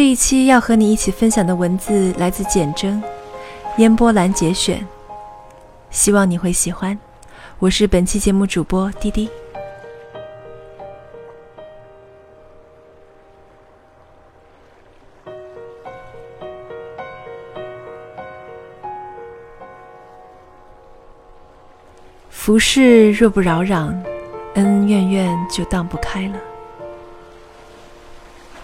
这一期要和你一起分享的文字来自简真，烟波兰节选，希望你会喜欢。我是本期节目主播滴滴。浮世若不扰攘，恩恩怨怨就荡不开了。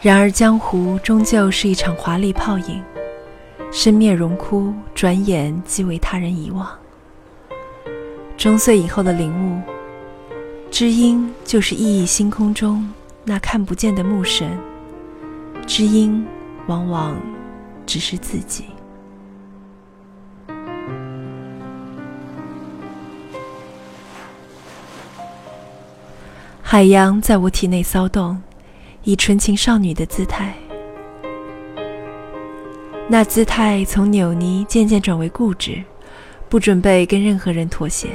然而江湖终究是一场华丽泡影，身灭荣枯，转眼即为他人遗忘。中岁以后的领悟，知音就是熠熠星空中那看不见的木神，知音往往只是自己。海洋在我体内骚动，以纯情少女的姿态。那姿态从扭捏渐渐转为固执，不准备跟任何人妥协，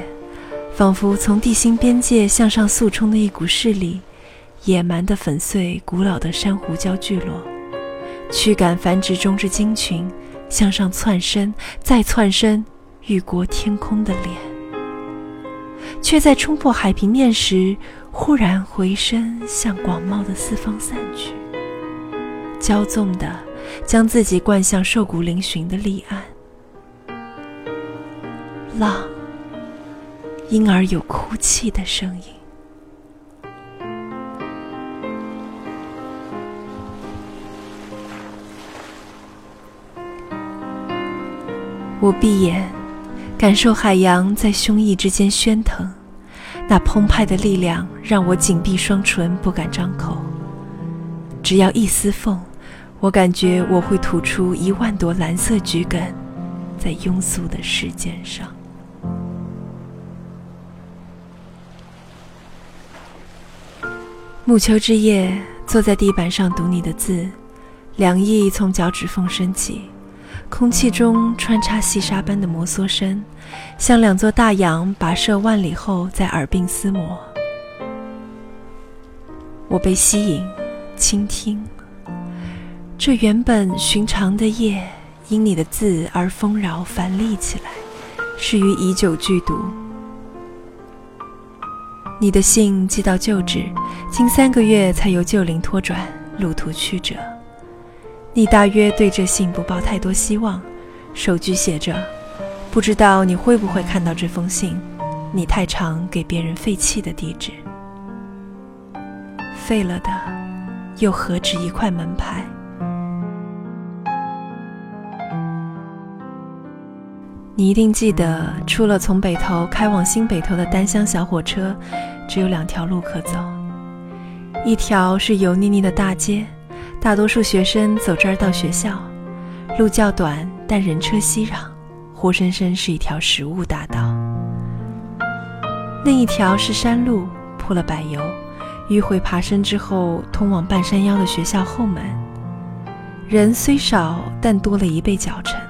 仿佛从地心边界向上速冲的一股势力，野蛮地粉碎古老的珊瑚礁聚落，驱赶繁殖中之鲸群，向上窜升，再窜升，欲过天空的脸，却在冲破海平面时。忽然回身，向广袤的四方散去，骄纵的将自己灌向瘦骨嶙峋的离岸。浪，因而有哭泣的声音。我闭眼，感受海洋在胸臆之间喧腾。那澎湃的力量让我紧闭双唇，不敢张口。只要一丝缝，我感觉我会吐出一万朵蓝色桔梗，在庸俗的世间上。暮秋之夜，坐在地板上读你的字，凉意从脚趾缝升起。空气中穿插细沙般的摩挲声，像两座大洋跋涉万里后在耳鬓厮磨。我被吸引，倾听。这原本寻常的夜，因你的字而丰饶繁丽起来，是于已久剧毒。你的信寄到旧址，近三个月才由旧灵托转，路途曲折。你大约对这信不抱太多希望，手句写着：“不知道你会不会看到这封信，你太常给别人废弃的地址。废了的，又何止一块门牌？你一定记得，除了从北头开往新北头的单厢小火车，只有两条路可走，一条是油腻腻的大街。”大多数学生走这儿到学校，路较短，但人车熙攘，活生生是一条食物大道。另一条是山路，铺了柏油，迂回爬升之后，通往半山腰的学校后门。人虽少，但多了一倍脚程。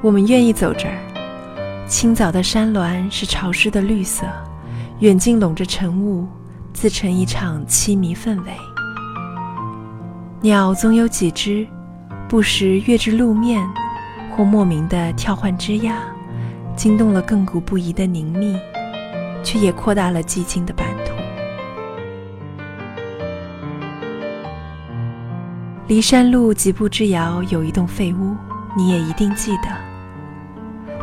我们愿意走这儿。清早的山峦是潮湿的绿色，远近笼着晨雾，自成一场凄迷氛围。鸟总有几只，不时跃至路面，或莫名的跳换枝桠，惊动了亘古不移的凝谧，却也扩大了寂静的版图。离山路几步之遥，有一栋废屋，你也一定记得。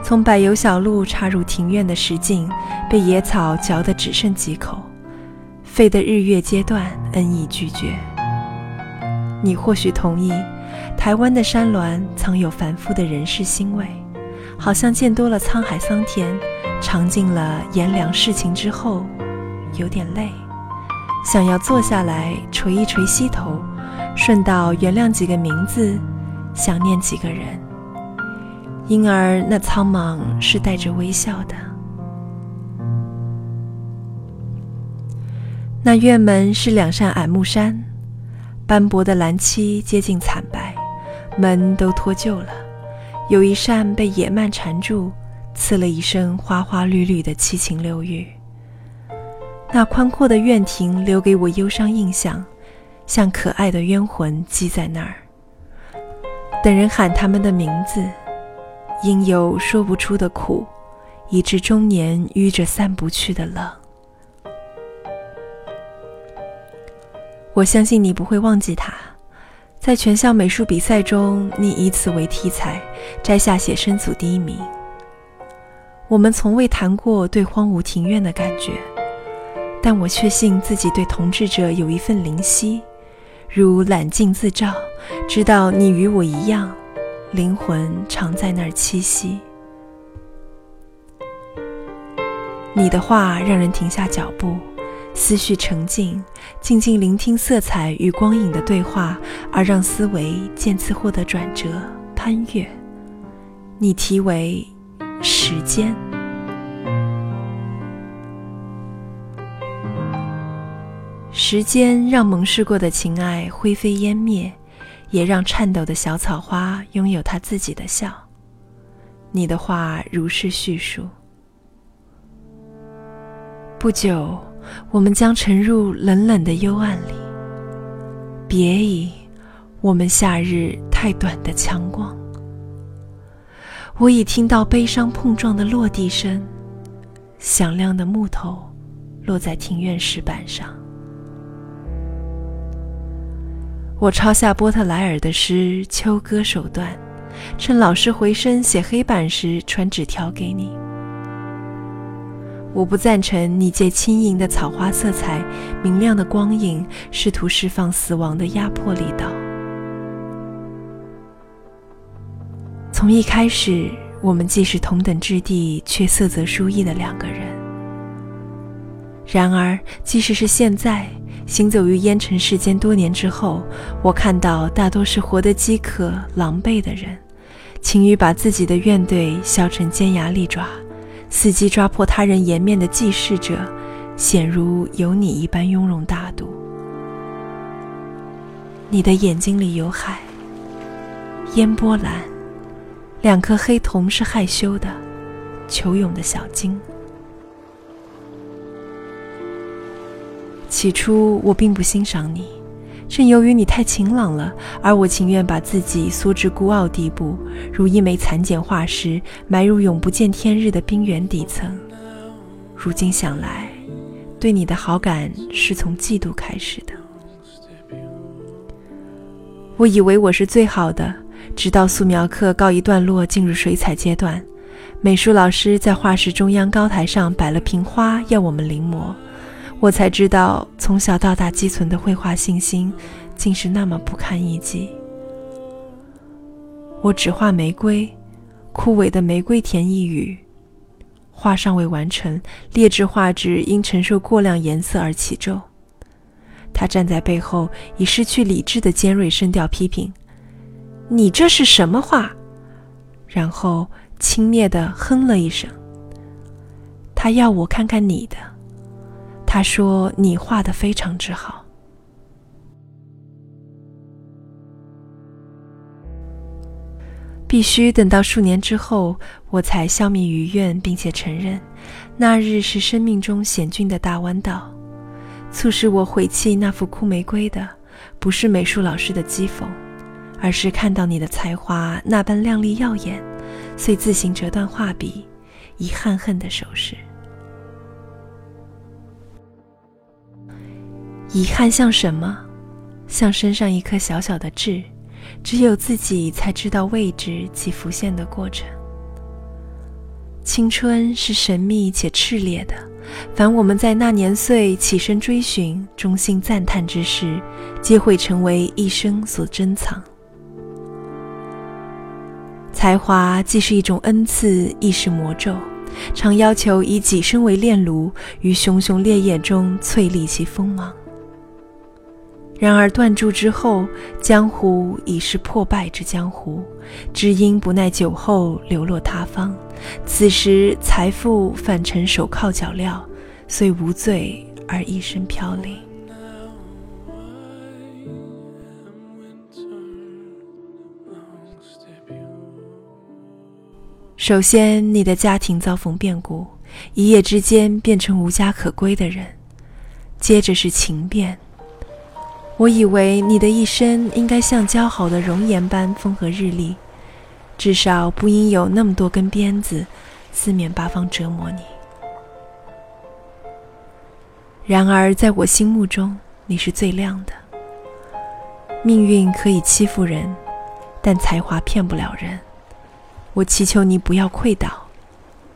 从柏油小路插入庭院的石径，被野草嚼得只剩几口，废的日月阶段，恩义拒绝。你或许同意，台湾的山峦藏有繁复的人世腥味，好像见多了沧海桑田，尝尽了炎凉世情之后，有点累，想要坐下来垂一垂膝头，顺道原谅几个名字，想念几个人，因而那苍茫是带着微笑的。那院门是两扇矮木山。斑驳的蓝漆接近惨白，门都脱臼了，有一扇被野蔓缠住，刺了一身花花绿绿的七情六欲。那宽阔的院庭留给我忧伤印象，像可爱的冤魂积在那儿，等人喊他们的名字，因有说不出的苦，以致中年淤着散不去的冷。我相信你不会忘记他，在全校美术比赛中，你以此为题材摘下写生组第一名。我们从未谈过对荒芜庭院的感觉，但我确信自己对同志者有一份灵犀，如揽镜自照，知道你与我一样，灵魂常在那儿栖息。你的话让人停下脚步。思绪沉静，静静聆听色彩与光影的对话，而让思维渐次获得转折、攀越。你题为“时间”，时间让蒙氏过的情爱灰飞烟灭，也让颤抖的小草花拥有它自己的笑。你的话如是叙述。不久。我们将沉入冷冷的幽暗里。别以我们夏日太短的强光。我已听到悲伤碰撞的落地声，响亮的木头落在庭院石板上。我抄下波特莱尔的诗《秋歌》手段，趁老师回身写黑板时传纸条给你。我不赞成你借轻盈的草花色彩、明亮的光影，试图释放死亡的压迫力道。从一开始，我们既是同等质地却色泽殊异的两个人。然而，即使是现在，行走于烟尘世间多年之后，我看到大多是活得饥渴、狼狈的人，情欲把自己的怨怼削成尖牙利爪。伺机抓破他人颜面的记事者，显如有你一般雍容大度。你的眼睛里有海，烟波蓝，两颗黑瞳是害羞的、求泳的小鲸。起初我并不欣赏你。正由于你太晴朗了，而我情愿把自己缩至孤傲地步，如一枚残茧化石，埋入永不见天日的冰原底层。如今想来，对你的好感是从嫉妒开始的。我以为我是最好的，直到素描课告一段落，进入水彩阶段，美术老师在画室中央高台上摆了瓶花，要我们临摹。我才知道，从小到大积存的绘画信心，竟是那么不堪一击。我只画玫瑰，枯萎的玫瑰田一语，画尚未完成，劣质画纸因承受过量颜色而起皱。他站在背后，以失去理智的尖锐声调批评：“你这是什么画？”然后轻蔑地哼了一声。他要我看看你的。他说：“你画的非常之好。”必须等到数年之后，我才消弭余怨，并且承认，那日是生命中险峻的大弯道。促使我毁弃那幅枯玫瑰的，不是美术老师的讥讽，而是看到你的才华那般亮丽耀眼，遂自行折断画笔，以憾恨的手势。遗憾像什么？像身上一颗小小的痣，只有自己才知道位置及浮现的过程。青春是神秘且炽烈的，凡我们在那年岁起身追寻、衷心赞叹之事，皆会成为一生所珍藏。才华既是一种恩赐，亦是魔咒，常要求以己身为炼炉，于熊熊烈焰中淬砺其锋芒。然而断柱之后，江湖已是破败之江湖，知音不耐酒后流落他方。此时财富反成手铐脚镣，虽无罪而一身飘零。首先，你的家庭遭逢变故，一夜之间变成无家可归的人；接着是情变。我以为你的一生应该像姣好的容颜般风和日丽，至少不应有那么多根鞭子四面八方折磨你。然而，在我心目中，你是最亮的。命运可以欺负人，但才华骗不了人。我祈求你不要溃倒，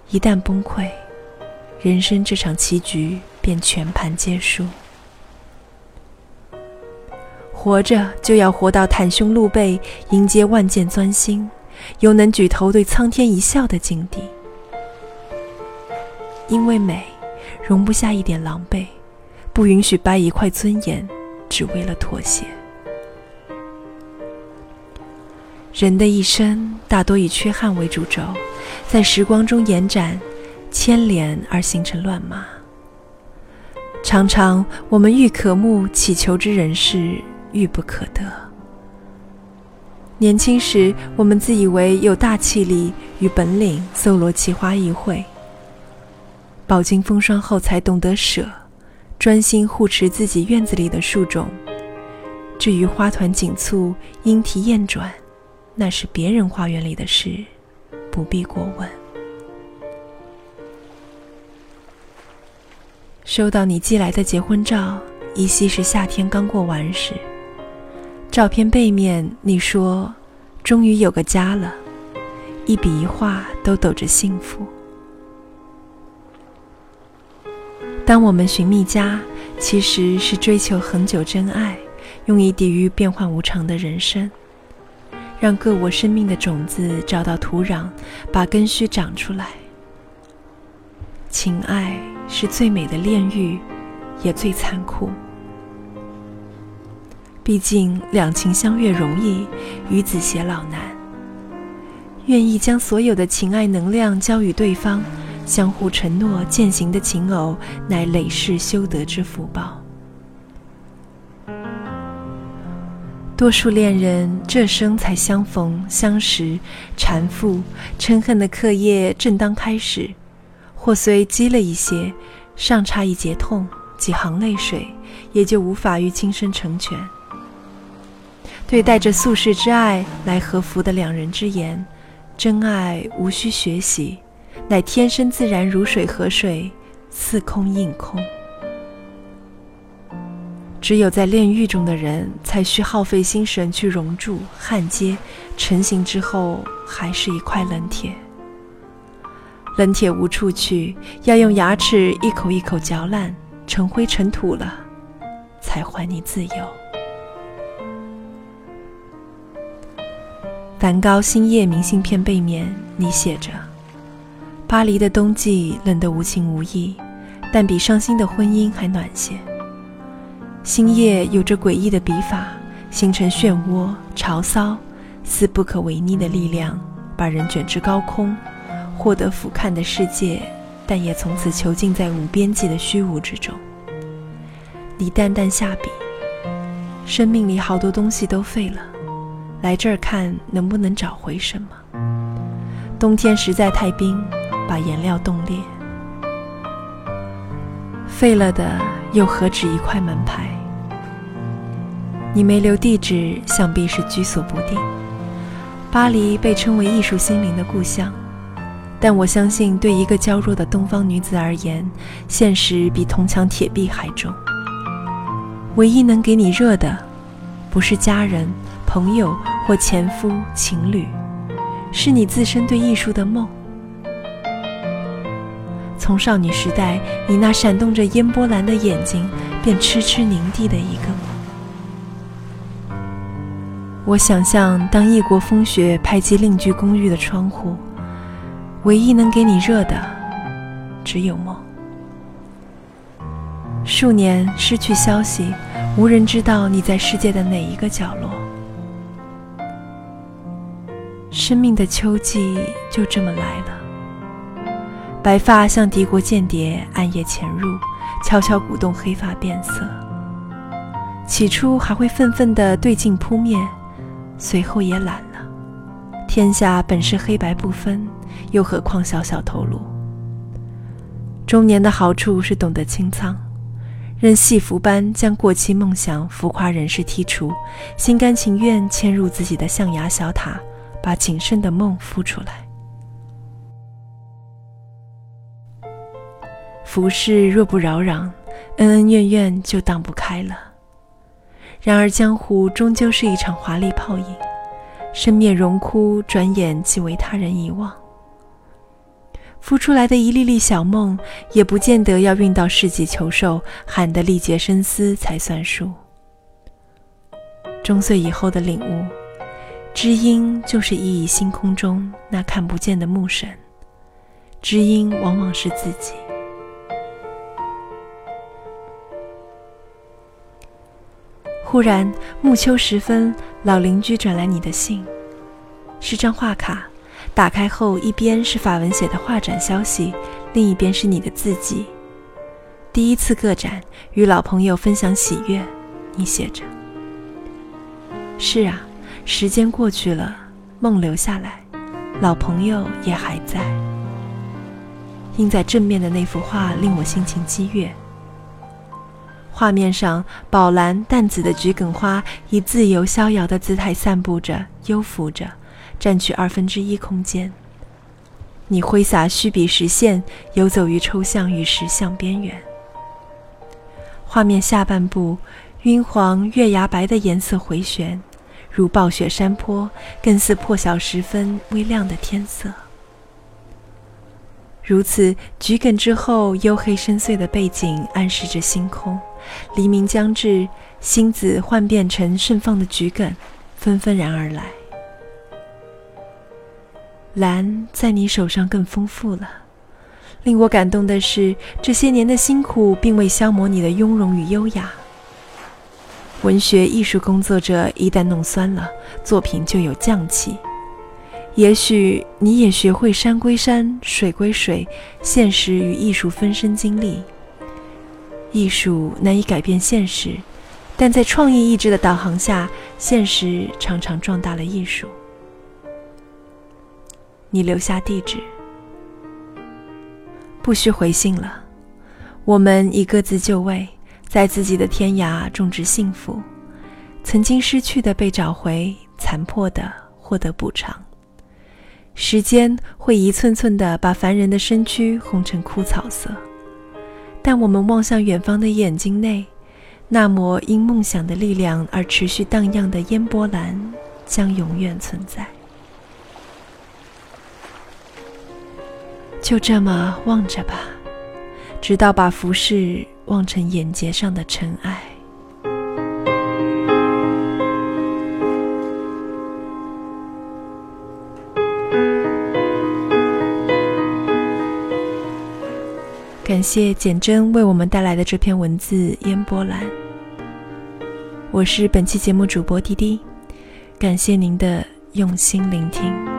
一旦崩溃，人生这场棋局便全盘皆输。活着就要活到袒胸露背，迎接万箭钻心，又能举头对苍天一笑的境地。因为美，容不下一点狼狈。不允许掰一块尊严，只为了妥协。人的一生大多以缺憾为主轴，在时光中延展、牵连而形成乱麻。常常我们欲渴慕，祈求之人世，欲不可得。年轻时，我们自以为有大气力与本领，搜罗奇花异卉；饱经风霜后，才懂得舍。专心护持自己院子里的树种，至于花团锦簇、莺啼燕转，那是别人花园里的事，不必过问。收到你寄来的结婚照，依稀是夏天刚过完时。照片背面你说：“终于有个家了。”一笔一画都抖着幸福。当我们寻觅家，其实是追求恒久真爱，用以抵御变幻无常的人生，让各我生命的种子找到土壤，把根须长出来。情爱是最美的炼狱，也最残酷。毕竟两情相悦容易，与子偕老难。愿意将所有的情爱能量交予对方。相互承诺践行的情偶，乃累世修得之福报。多数恋人这生才相逢相识，缠缚嗔恨的课业正当开始，或虽积了一些，尚差一节痛，几行泪水，也就无法与今生成全。对带着宿世之爱来和服的两人之言，真爱无需学习。乃天生自然，如水河水，似空应空。只有在炼狱中的人，才需耗费心神去熔铸、焊接，成型之后还是一块冷铁。冷铁无处去，要用牙齿一口一口嚼烂，成灰成土了，才还你自由。梵高《星夜》明信片背面，你写着。巴黎的冬季冷得无情无义，但比伤心的婚姻还暖些。星夜有着诡异的笔法，形成漩涡、潮骚，似不可违逆的力量，把人卷至高空，获得俯瞰的世界，但也从此囚禁在无边际的虚无之中。你淡淡下笔，生命里好多东西都废了，来这儿看能不能找回什么。冬天实在太冰。把颜料冻裂，废了的又何止一块门牌？你没留地址，想必是居所不定。巴黎被称为艺术心灵的故乡，但我相信，对一个娇弱的东方女子而言，现实比铜墙铁壁还重。唯一能给你热的，不是家人、朋友或前夫、情侣，是你自身对艺术的梦。从少女时代，你那闪动着烟波蓝的眼睛，便痴痴凝地的一个梦。我想象，当异国风雪拍击另居公寓的窗户，唯一能给你热的，只有梦。数年失去消息，无人知道你在世界的哪一个角落。生命的秋季就这么来了。白发像敌国间谍，暗夜潜入，悄悄鼓动黑发变色。起初还会愤愤地对镜扑面，随后也懒了。天下本是黑白不分，又何况小小头颅？中年的好处是懂得清仓，任戏服般将过期梦想、浮夸人世剔除，心甘情愿嵌入自己的象牙小塔，把仅剩的梦孵出来。浮世若不扰攘，恩恩怨怨就荡不开了。然而江湖终究是一场华丽泡影，生灭荣枯，转眼即为他人遗忘。孵出来的一粒粒小梦，也不见得要运到世纪求寿，喊得力竭深思才算数。终岁以后的领悟，知音就是熠熠星空中那看不见的木神，知音往往是自己。忽然暮秋时分，老邻居转来你的信，是张画卡。打开后，一边是法文写的画展消息，另一边是你的字迹。第一次个展，与老朋友分享喜悦。你写着：“是啊，时间过去了，梦留下来，老朋友也还在。”印在正面的那幅画令我心情激越。画面上，宝蓝淡紫的桔梗花以自由逍遥的姿态散布着，悠浮着。占据二分之一空间。你挥洒虚笔实线，游走于抽象与实像边缘。画面下半部，晕黄、月牙白的颜色回旋，如暴雪山坡，更似破晓时分微亮的天色。如此，桔梗之后黝黑深邃的背景暗示着星空。黎明将至，星子幻变成盛放的桔梗，纷纷然而来。蓝在你手上更丰富了。令我感动的是，这些年的辛苦并未消磨你的雍容与优雅。文学艺术工作者一旦弄酸了，作品就有匠气。也许你也学会山归山，水归水，现实与艺术分身经历。艺术难以改变现实，但在创意意志的导航下，现实常常壮大了艺术。你留下地址，不需回信了。我们已各自就位，在自己的天涯种植幸福。曾经失去的被找回，残破的获得补偿。时间会一寸寸的把凡人的身躯烘成枯草色，但我们望向远方的眼睛内，那抹因梦想的力量而持续荡漾的烟波蓝，将永远存在。就这么望着吧，直到把浮世望成眼睫上的尘埃。感谢简真为我们带来的这篇文字《烟波兰》。我是本期节目主播滴滴，感谢您的用心聆听。